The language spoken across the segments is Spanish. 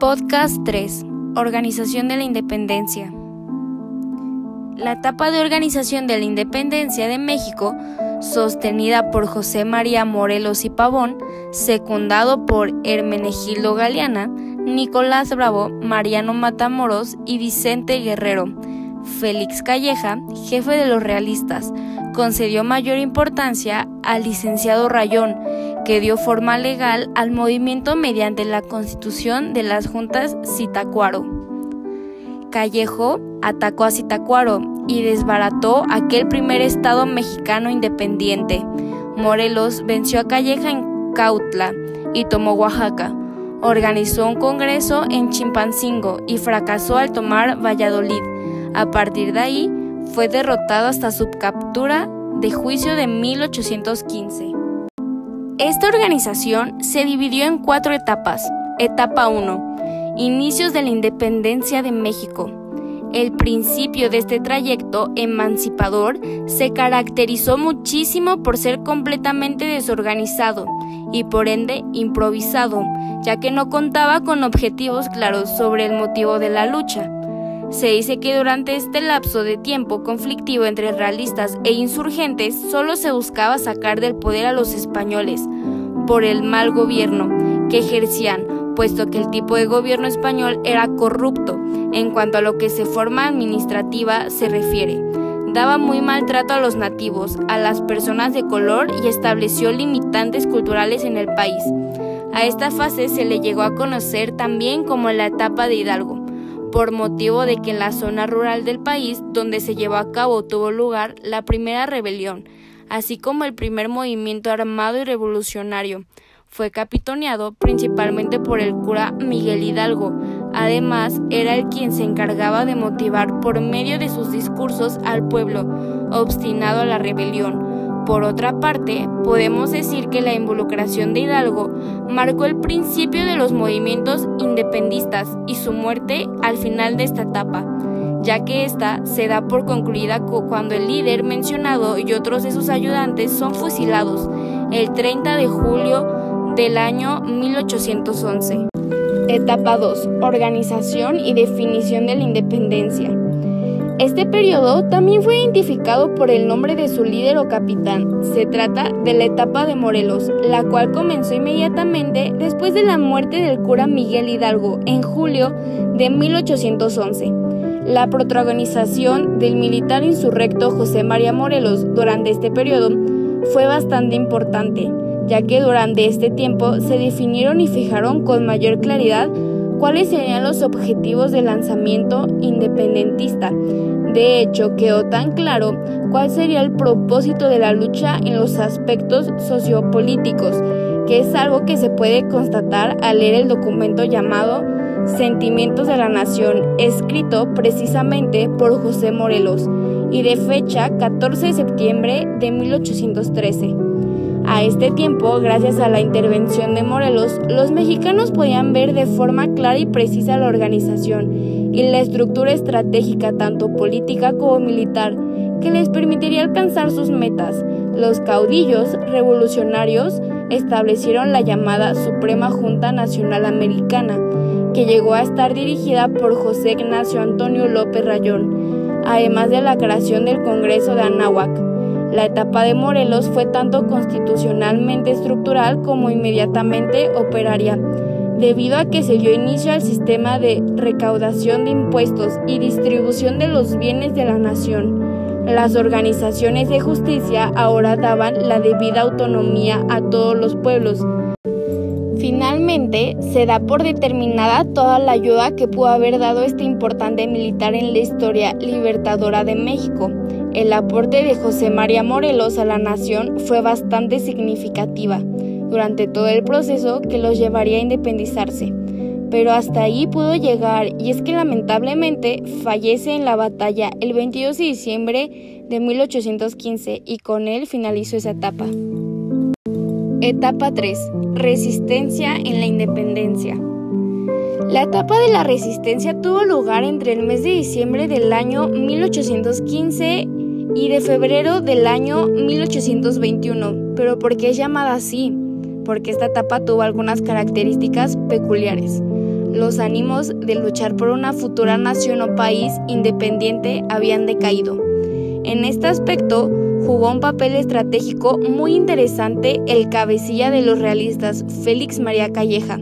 Podcast 3. Organización de la Independencia. La etapa de organización de la independencia de México, sostenida por José María Morelos y Pavón, secundado por Hermenegildo Galeana, Nicolás Bravo, Mariano Matamoros y Vicente Guerrero, Félix Calleja, jefe de los realistas, concedió mayor importancia al licenciado Rayón, que dio forma legal al movimiento mediante la constitución de las juntas Citacuaro. Callejo atacó a Citacuaro y desbarató aquel primer estado mexicano independiente. Morelos venció a Calleja en Cautla y tomó Oaxaca. Organizó un congreso en Chimpancingo y fracasó al tomar Valladolid. A partir de ahí, fue derrotado hasta su captura de juicio de 1815. Esta organización se dividió en cuatro etapas. Etapa 1 Inicios de la independencia de México. El principio de este trayecto emancipador se caracterizó muchísimo por ser completamente desorganizado y por ende improvisado, ya que no contaba con objetivos claros sobre el motivo de la lucha. Se dice que durante este lapso de tiempo conflictivo entre realistas e insurgentes solo se buscaba sacar del poder a los españoles por el mal gobierno que ejercían puesto que el tipo de gobierno español era corrupto en cuanto a lo que se forma administrativa se refiere. Daba muy mal trato a los nativos, a las personas de color y estableció limitantes culturales en el país. A esta fase se le llegó a conocer también como la etapa de Hidalgo, por motivo de que en la zona rural del país donde se llevó a cabo tuvo lugar la primera rebelión, así como el primer movimiento armado y revolucionario, fue capitoneado principalmente por el cura Miguel Hidalgo. Además, era el quien se encargaba de motivar por medio de sus discursos al pueblo, obstinado a la rebelión. Por otra parte, podemos decir que la involucración de Hidalgo marcó el principio de los movimientos independistas y su muerte al final de esta etapa, ya que ésta se da por concluida cuando el líder mencionado y otros de sus ayudantes son fusilados el 30 de julio del año 1811. Etapa 2. Organización y definición de la independencia. Este periodo también fue identificado por el nombre de su líder o capitán. Se trata de la etapa de Morelos, la cual comenzó inmediatamente después de la muerte del cura Miguel Hidalgo en julio de 1811. La protagonización del militar insurrecto José María Morelos durante este periodo fue bastante importante ya que durante este tiempo se definieron y fijaron con mayor claridad cuáles serían los objetivos del lanzamiento independentista. De hecho, quedó tan claro cuál sería el propósito de la lucha en los aspectos sociopolíticos, que es algo que se puede constatar al leer el documento llamado Sentimientos de la Nación, escrito precisamente por José Morelos y de fecha 14 de septiembre de 1813. A este tiempo, gracias a la intervención de Morelos, los mexicanos podían ver de forma clara y precisa la organización y la estructura estratégica tanto política como militar que les permitiría alcanzar sus metas. Los caudillos revolucionarios establecieron la llamada Suprema Junta Nacional Americana, que llegó a estar dirigida por José Ignacio Antonio López Rayón, además de la creación del Congreso de Anáhuac la etapa de Morelos fue tanto constitucionalmente estructural como inmediatamente operaria, debido a que se dio inicio al sistema de recaudación de impuestos y distribución de los bienes de la nación. Las organizaciones de justicia ahora daban la debida autonomía a todos los pueblos. Finalmente, se da por determinada toda la ayuda que pudo haber dado este importante militar en la historia libertadora de México. El aporte de José María Morelos a la nación fue bastante significativa durante todo el proceso que los llevaría a independizarse. Pero hasta ahí pudo llegar y es que lamentablemente fallece en la batalla el 22 de diciembre de 1815 y con él finalizó esa etapa. Etapa 3. Resistencia en la independencia. La etapa de la resistencia tuvo lugar entre el mes de diciembre del año 1815 y de febrero del año 1821. ¿Pero por qué es llamada así? Porque esta etapa tuvo algunas características peculiares. los ánimos de luchar por una futura nación o país independiente habían decaído. En este aspecto, jugó un papel estratégico muy interesante el cabecilla de los realistas, Félix María Calleja,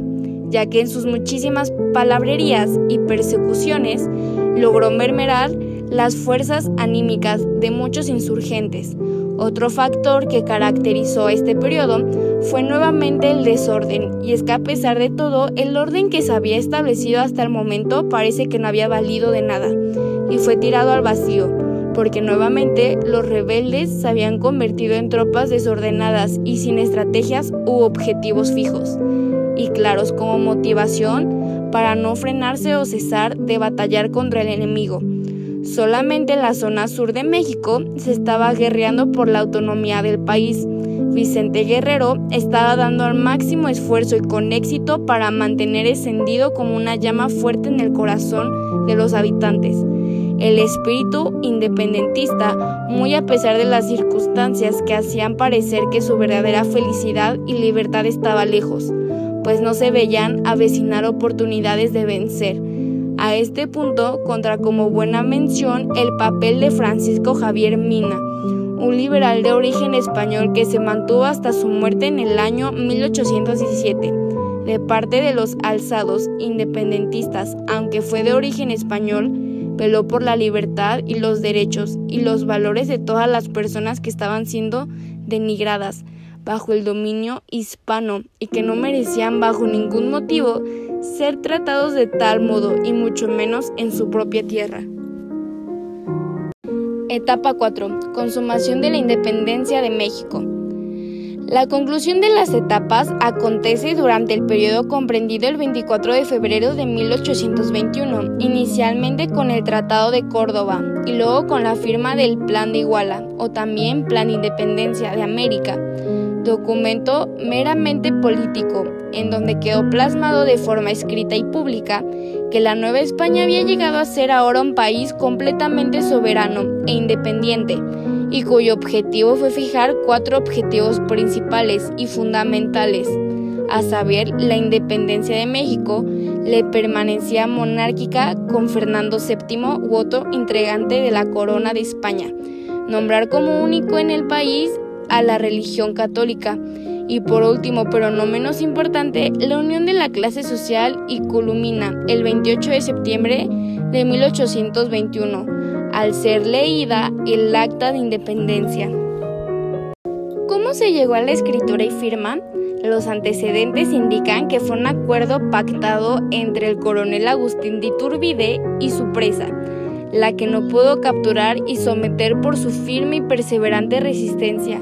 ya que en sus muchísimas palabrerías y persecuciones logró mermerar las fuerzas anímicas de muchos insurgentes. Otro factor que caracterizó este periodo fue nuevamente el desorden, y es que a pesar de todo, el orden que se había establecido hasta el momento parece que no había valido de nada, y fue tirado al vacío, porque nuevamente los rebeldes se habían convertido en tropas desordenadas y sin estrategias u objetivos fijos, y claros como motivación para no frenarse o cesar de batallar contra el enemigo. Solamente en la zona sur de México se estaba guerreando por la autonomía del país. Vicente Guerrero estaba dando al máximo esfuerzo y con éxito para mantener encendido como una llama fuerte en el corazón de los habitantes. El espíritu independentista, muy a pesar de las circunstancias que hacían parecer que su verdadera felicidad y libertad estaba lejos, pues no se veían avecinar oportunidades de vencer a este punto contra como buena mención el papel de Francisco Javier Mina, un liberal de origen español que se mantuvo hasta su muerte en el año 1817. De parte de los alzados independentistas, aunque fue de origen español, veló por la libertad y los derechos y los valores de todas las personas que estaban siendo denigradas bajo el dominio hispano y que no merecían bajo ningún motivo ser tratados de tal modo y mucho menos en su propia tierra. Etapa 4. Consumación de la independencia de México. La conclusión de las etapas acontece durante el periodo comprendido el 24 de febrero de 1821, inicialmente con el Tratado de Córdoba y luego con la firma del Plan de Iguala o también Plan Independencia de América documento meramente político, en donde quedó plasmado de forma escrita y pública que la Nueva España había llegado a ser ahora un país completamente soberano e independiente, y cuyo objetivo fue fijar cuatro objetivos principales y fundamentales, a saber, la independencia de México, la permanecía monárquica con Fernando VII, voto entregante de la corona de España, nombrar como único en el país a la religión católica. Y por último, pero no menos importante, la unión de la clase social y culmina el 28 de septiembre de 1821, al ser leída el Acta de Independencia. ¿Cómo se llegó a la escritura y firma? Los antecedentes indican que fue un acuerdo pactado entre el coronel Agustín de Iturbide y su presa, la que no pudo capturar y someter por su firme y perseverante resistencia,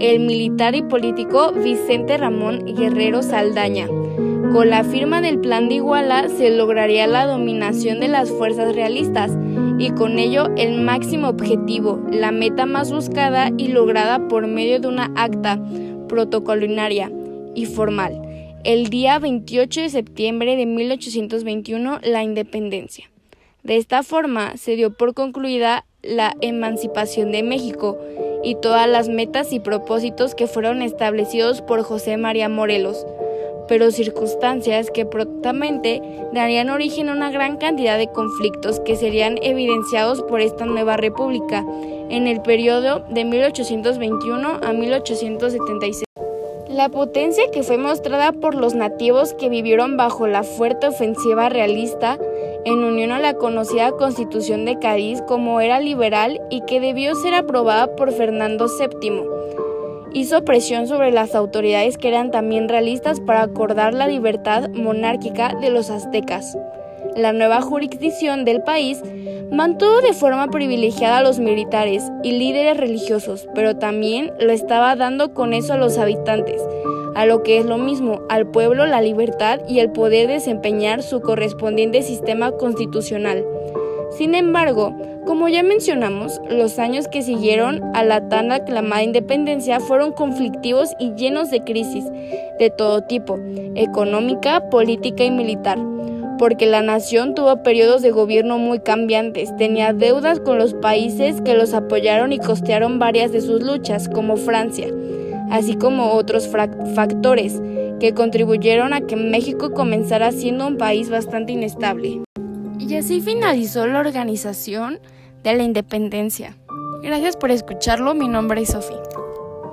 el militar y político Vicente Ramón Guerrero Saldaña. Con la firma del Plan de Iguala se lograría la dominación de las fuerzas realistas y con ello el máximo objetivo, la meta más buscada y lograda por medio de una acta protocolaria y formal. El día 28 de septiembre de 1821, la independencia. De esta forma se dio por concluida la emancipación de México y todas las metas y propósitos que fueron establecidos por José María Morelos, pero circunstancias que prontamente darían origen a una gran cantidad de conflictos que serían evidenciados por esta nueva república en el periodo de 1821 a 1876. La potencia que fue mostrada por los nativos que vivieron bajo la fuerte ofensiva realista en unión a la conocida Constitución de Cádiz como era liberal y que debió ser aprobada por Fernando VII. Hizo presión sobre las autoridades que eran también realistas para acordar la libertad monárquica de los aztecas. La nueva jurisdicción del país mantuvo de forma privilegiada a los militares y líderes religiosos, pero también lo estaba dando con eso a los habitantes, a lo que es lo mismo, al pueblo la libertad y el poder desempeñar su correspondiente sistema constitucional. Sin embargo, como ya mencionamos, los años que siguieron a la tan aclamada independencia fueron conflictivos y llenos de crisis de todo tipo, económica, política y militar, porque la nación tuvo periodos de gobierno muy cambiantes, tenía deudas con los países que los apoyaron y costearon varias de sus luchas, como Francia, así como otros factores que contribuyeron a que México comenzara siendo un país bastante inestable. Y así finalizó la organización de la independencia. Gracias por escucharlo, mi nombre es Sofía.